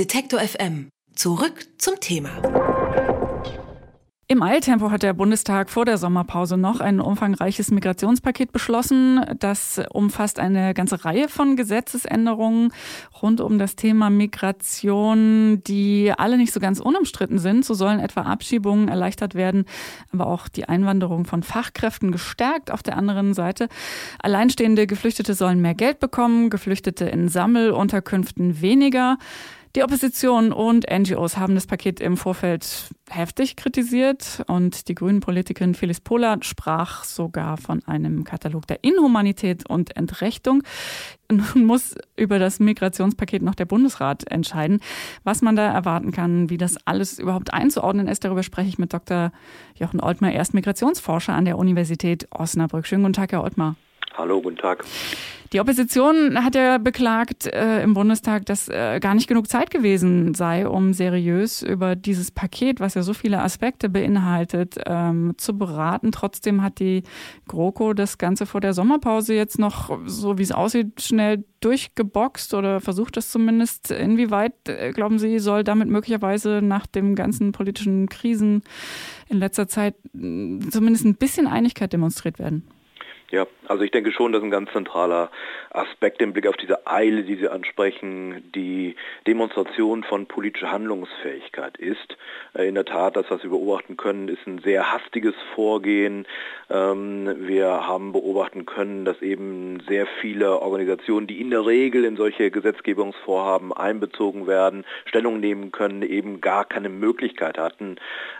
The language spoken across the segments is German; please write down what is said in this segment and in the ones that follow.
Detektor FM. Zurück zum Thema. Im Eiltempo hat der Bundestag vor der Sommerpause noch ein umfangreiches Migrationspaket beschlossen. Das umfasst eine ganze Reihe von Gesetzesänderungen rund um das Thema Migration, die alle nicht so ganz unumstritten sind. So sollen etwa Abschiebungen erleichtert werden, aber auch die Einwanderung von Fachkräften gestärkt. Auf der anderen Seite, alleinstehende Geflüchtete sollen mehr Geld bekommen, Geflüchtete in Sammelunterkünften weniger. Die Opposition und NGOs haben das Paket im Vorfeld heftig kritisiert und die Grünen-Politikerin Phyllis Pohlert sprach sogar von einem Katalog der Inhumanität und Entrechtung. Nun muss über das Migrationspaket noch der Bundesrat entscheiden, was man da erwarten kann, wie das alles überhaupt einzuordnen ist. Darüber spreche ich mit Dr. Jochen Oltmar, erst Migrationsforscher an der Universität Osnabrück. Schönen guten Tag, Herr Oltmar. Hallo, guten Tag. Die Opposition hat ja beklagt äh, im Bundestag, dass äh, gar nicht genug Zeit gewesen sei, um seriös über dieses Paket, was ja so viele Aspekte beinhaltet, ähm, zu beraten. Trotzdem hat die GroKo das Ganze vor der Sommerpause jetzt noch, so wie es aussieht, schnell durchgeboxt oder versucht das zumindest. Inwieweit, äh, glauben Sie, soll damit möglicherweise nach den ganzen politischen Krisen in letzter Zeit zumindest ein bisschen Einigkeit demonstriert werden? Ja, also ich denke schon, dass ein ganz zentraler Aspekt im Blick auf diese Eile, die Sie ansprechen, die Demonstration von politischer Handlungsfähigkeit ist. Äh, in der Tat, das, was wir beobachten können, ist ein sehr hastiges Vorgehen. Ähm, wir haben beobachten können, dass eben sehr viele Organisationen, die in der Regel in solche Gesetzgebungsvorhaben einbezogen werden, Stellung nehmen können, eben gar keine Möglichkeit hatten,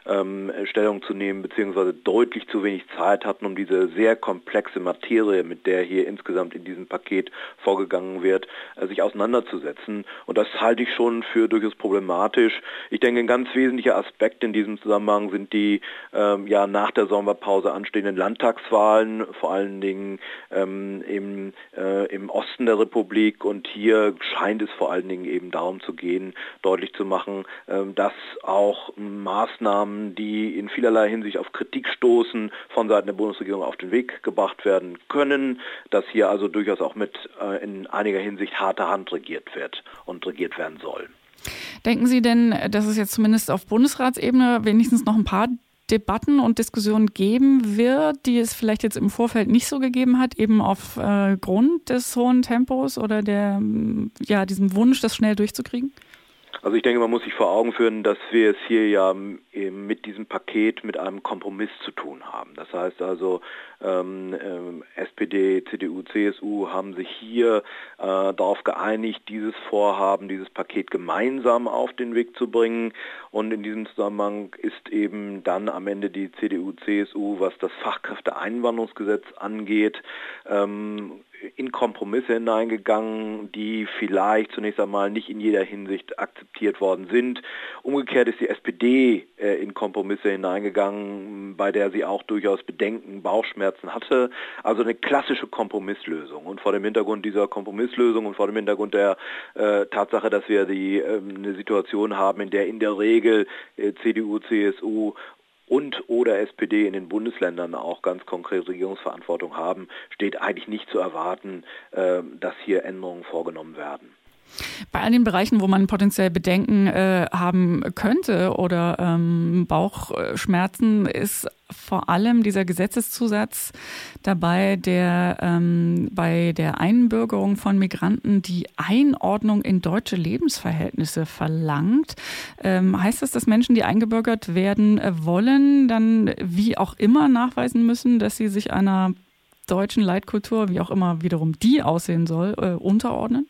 ähm, Stellung zu nehmen, beziehungsweise deutlich zu wenig Zeit hatten, um diese sehr komplexe Materie, mit der hier insgesamt in diesem Paket vorgegangen wird, äh, sich auseinanderzusetzen. Und das halte ich schon für durchaus problematisch. Ich denke, ein ganz wesentlicher Aspekt in diesem Zusammenhang sind die ähm, ja nach der Sommerpause anstehenden Landtagswahlen, vor allen Dingen ähm, im, äh, im Osten der Republik. Und hier scheint es vor allen Dingen eben darum zu gehen, deutlich zu machen, ähm, dass auch Maßnahmen, die in vielerlei Hinsicht auf Kritik stoßen, von Seiten der Bundesregierung auf den Weg gebracht werden werden können, dass hier also durchaus auch mit äh, in einiger Hinsicht harter Hand regiert wird und regiert werden soll. Denken Sie denn, dass es jetzt zumindest auf Bundesratsebene wenigstens noch ein paar Debatten und Diskussionen geben wird, die es vielleicht jetzt im Vorfeld nicht so gegeben hat, eben aufgrund äh, des hohen Tempos oder der, ja, diesem Wunsch, das schnell durchzukriegen? Also ich denke, man muss sich vor Augen führen, dass wir es hier ja mit diesem Paket mit einem Kompromiss zu tun haben. Das heißt also, ähm, äh, SPD, CDU, CSU haben sich hier äh, darauf geeinigt, dieses Vorhaben, dieses Paket gemeinsam auf den Weg zu bringen. Und in diesem Zusammenhang ist eben dann am Ende die CDU, CSU, was das Fachkräfteeinwanderungsgesetz angeht, ähm, in Kompromisse hineingegangen, die vielleicht zunächst einmal nicht in jeder Hinsicht akzeptiert worden sind. Umgekehrt ist die SPD äh, in Kompromisse hineingegangen, bei der sie auch durchaus Bedenken, Bauchschmerzen hatte. Also eine klassische Kompromisslösung. Und vor dem Hintergrund dieser Kompromisslösung und vor dem Hintergrund der äh, Tatsache, dass wir die, äh, eine Situation haben, in der in der Regel äh, CDU, CSU und oder SPD in den Bundesländern auch ganz konkret Regierungsverantwortung haben, steht eigentlich nicht zu erwarten, äh, dass hier Änderungen vorgenommen werden. Bei all den Bereichen, wo man potenziell Bedenken äh, haben könnte oder ähm, Bauchschmerzen, ist vor allem dieser Gesetzeszusatz dabei, der ähm, bei der Einbürgerung von Migranten die Einordnung in deutsche Lebensverhältnisse verlangt. Ähm, heißt das, dass Menschen, die eingebürgert werden äh, wollen, dann wie auch immer nachweisen müssen, dass sie sich einer deutschen Leitkultur, wie auch immer wiederum die aussehen soll, äh, unterordnen?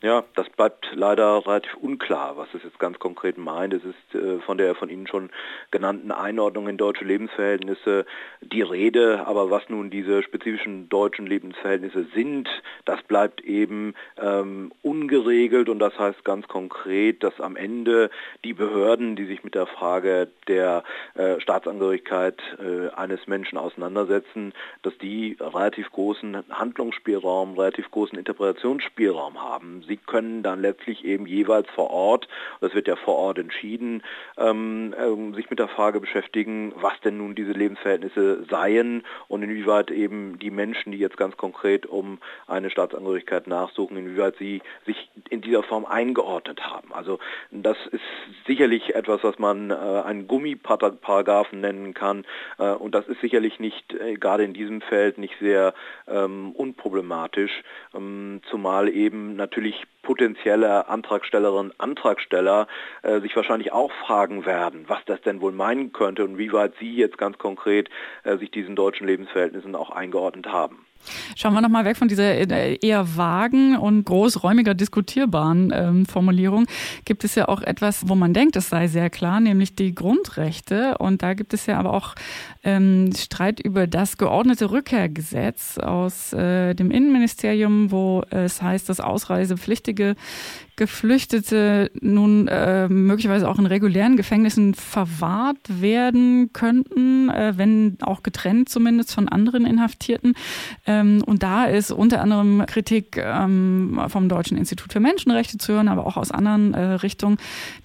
Ja, das bleibt leider relativ unklar, was es jetzt ganz konkret meint. Es ist äh, von der von Ihnen schon genannten Einordnung in deutsche Lebensverhältnisse die Rede, aber was nun diese spezifischen deutschen Lebensverhältnisse sind, das bleibt eben ähm, ungeregelt und das heißt ganz konkret, dass am Ende die Behörden, die sich mit der Frage der äh, Staatsangehörigkeit äh, eines Menschen auseinandersetzen, dass die relativ großen Handlungsspielraum, relativ großen Interpretationsspielraum haben. Sie können dann letztlich eben jeweils vor Ort, das wird ja vor Ort entschieden, ähm, ähm, sich mit der Frage beschäftigen, was denn nun diese Lebensverhältnisse seien und inwieweit eben die Menschen, die jetzt ganz konkret um eine Staatsangehörigkeit nachsuchen, inwieweit sie sich in dieser Form eingeordnet haben. Also das ist sicherlich etwas, was man äh, einen Gummiparagraphen nennen kann äh, und das ist sicherlich nicht äh, gerade in diesem Feld nicht sehr ähm, unproblematisch, ähm, zumal eben natürlich potenzielle Antragstellerinnen Antragsteller äh, sich wahrscheinlich auch fragen werden, was das denn wohl meinen könnte und wie weit sie jetzt ganz konkret äh, sich diesen deutschen Lebensverhältnissen auch eingeordnet haben. Schauen wir nochmal weg von dieser äh, eher vagen und großräumiger diskutierbaren ähm, Formulierung. Gibt es ja auch etwas, wo man denkt, es sei sehr klar, nämlich die Grundrechte. Und da gibt es ja aber auch ähm, Streit über das geordnete Rückkehrgesetz aus äh, dem Innenministerium, wo es heißt, dass ausreisepflichtige Geflüchtete nun äh, möglicherweise auch in regulären Gefängnissen verwahrt werden könnten, äh, wenn auch getrennt zumindest von anderen Inhaftierten. Ähm, und da ist unter anderem Kritik ähm, vom Deutschen Institut für Menschenrechte zu hören, aber auch aus anderen äh, Richtungen,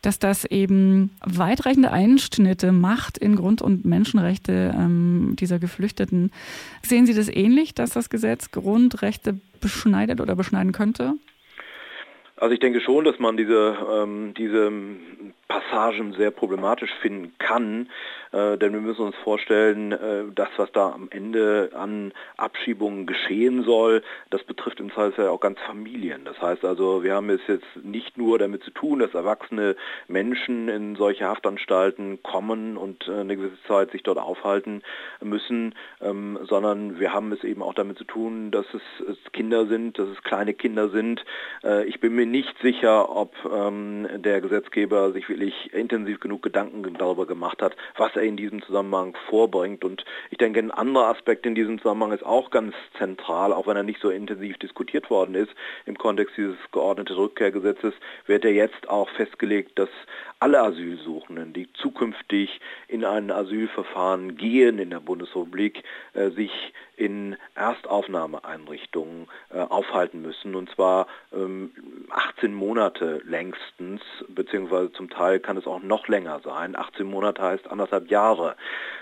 dass das eben weitreichende Einschnitte macht in Grund- und Menschenrechte ähm, dieser Geflüchteten. Sehen Sie das ähnlich, dass das Gesetz Grundrechte beschneidet oder beschneiden könnte? Also ich denke schon, dass man diese, ähm, diese Passagen sehr problematisch finden kann, äh, denn wir müssen uns vorstellen, äh, das, was da am Ende an Abschiebungen geschehen soll, das betrifft im Zweifelsfall auch ganz Familien. Das heißt also, wir haben es jetzt nicht nur damit zu tun, dass erwachsene Menschen in solche Haftanstalten kommen und äh, eine gewisse Zeit sich dort aufhalten müssen, ähm, sondern wir haben es eben auch damit zu tun, dass es, es Kinder sind, dass es kleine Kinder sind. Äh, ich bin mir nicht sicher, ob ähm, der Gesetzgeber sich wirklich wirklich intensiv genug Gedanken darüber gemacht hat, was er in diesem Zusammenhang vorbringt. Und ich denke, ein anderer Aspekt in diesem Zusammenhang ist auch ganz zentral, auch wenn er nicht so intensiv diskutiert worden ist. Im Kontext dieses geordneten Rückkehrgesetzes wird er jetzt auch festgelegt, dass alle Asylsuchenden, die zukünftig in ein Asylverfahren gehen in der Bundesrepublik, äh, sich in Erstaufnahmeeinrichtungen äh, aufhalten müssen, und zwar ähm, 18 Monate längstens, beziehungsweise zum Teil kann es auch noch länger sein. 18 Monate heißt anderthalb Jahre.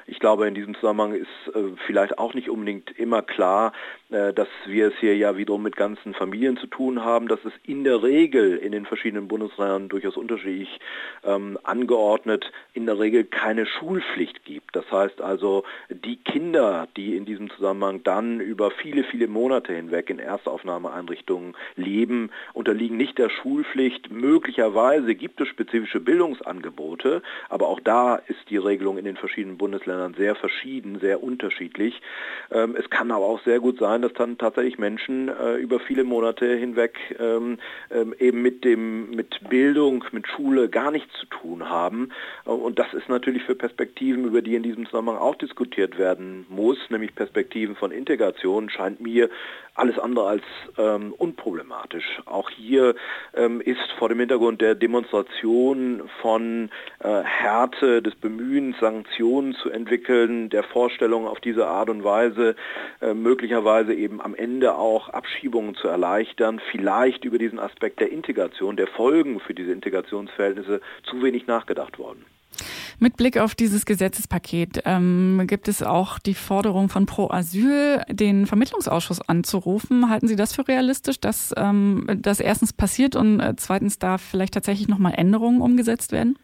Ich glaube, in diesem Zusammenhang ist äh, vielleicht auch nicht unbedingt immer klar, äh, dass wir es hier ja wiederum mit ganzen Familien zu tun haben, dass es in der Regel in den verschiedenen Bundesländern durchaus unterschiedlich ähm, angeordnet in der Regel keine Schulpflicht gibt. Das heißt also, die Kinder, die in diesem Zusammenhang dann über viele, viele Monate hinweg in Erstaufnahmeeinrichtungen leben, unterliegen nicht der Schulpflicht. Möglicherweise gibt es spezifische Bildungsangebote, aber auch da ist die Regelung in den verschiedenen Bundesländern sehr verschieden, sehr unterschiedlich. Ähm, es kann aber auch sehr gut sein, dass dann tatsächlich Menschen äh, über viele Monate hinweg ähm, ähm, eben mit dem mit Bildung, mit Schule gar nichts zu tun haben. Äh, und das ist natürlich für Perspektiven, über die in diesem Zusammenhang auch diskutiert werden muss, nämlich Perspektiven von Integration, scheint mir alles andere als unproblematisch. Auch hier ähm, ist vor dem Hintergrund der Demonstration von äh, Härte des Bemühens, Sanktionen zu entwickeln, der Vorstellung auf diese Art und Weise äh, möglicherweise eben am Ende auch Abschiebungen zu erleichtern, vielleicht über diesen Aspekt der Integration, der Folgen für diese Integrationsverhältnisse zu wenig nachgedacht worden. Mit Blick auf dieses Gesetzespaket ähm, gibt es auch die Forderung von Pro Asyl, den Vermittlungsausschuss anzurufen. Halten Sie das für realistisch, dass ähm, das erstens passiert und äh, zweitens da vielleicht tatsächlich nochmal Änderungen umgesetzt werden?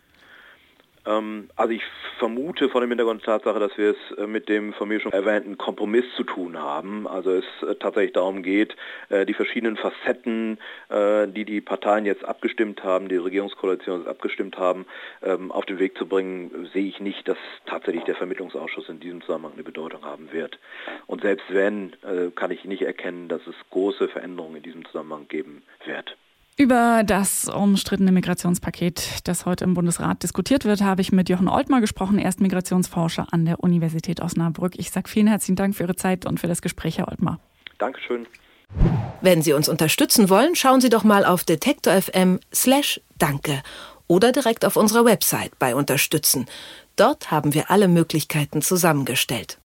Ähm, also ich vermute vor dem Hintergrund der Tatsache, dass wir es äh, mit dem von mir schon erwähnten Kompromiss zu tun haben. Also es äh, tatsächlich darum geht, äh, die verschiedenen Facetten, die die Parteien jetzt abgestimmt haben, die Regierungskoalition jetzt abgestimmt haben, ähm, auf den Weg zu bringen, sehe ich nicht, dass tatsächlich der Vermittlungsausschuss in diesem Zusammenhang eine Bedeutung haben wird. Und selbst wenn, kann ich nicht erkennen, dass es große Veränderungen in diesem Zusammenhang geben wird. Über das umstrittene Migrationspaket, das heute im Bundesrat diskutiert wird, habe ich mit Jochen Oltmar gesprochen. Er ist Migrationsforscher an der Universität Osnabrück. Ich sage vielen herzlichen Dank für Ihre Zeit und für das Gespräch, Herr Oltmar. Dankeschön. Wenn Sie uns unterstützen wollen, schauen Sie doch mal auf detektor.fm slash danke oder direkt auf unserer Website bei Unterstützen. Dort haben wir alle Möglichkeiten zusammengestellt.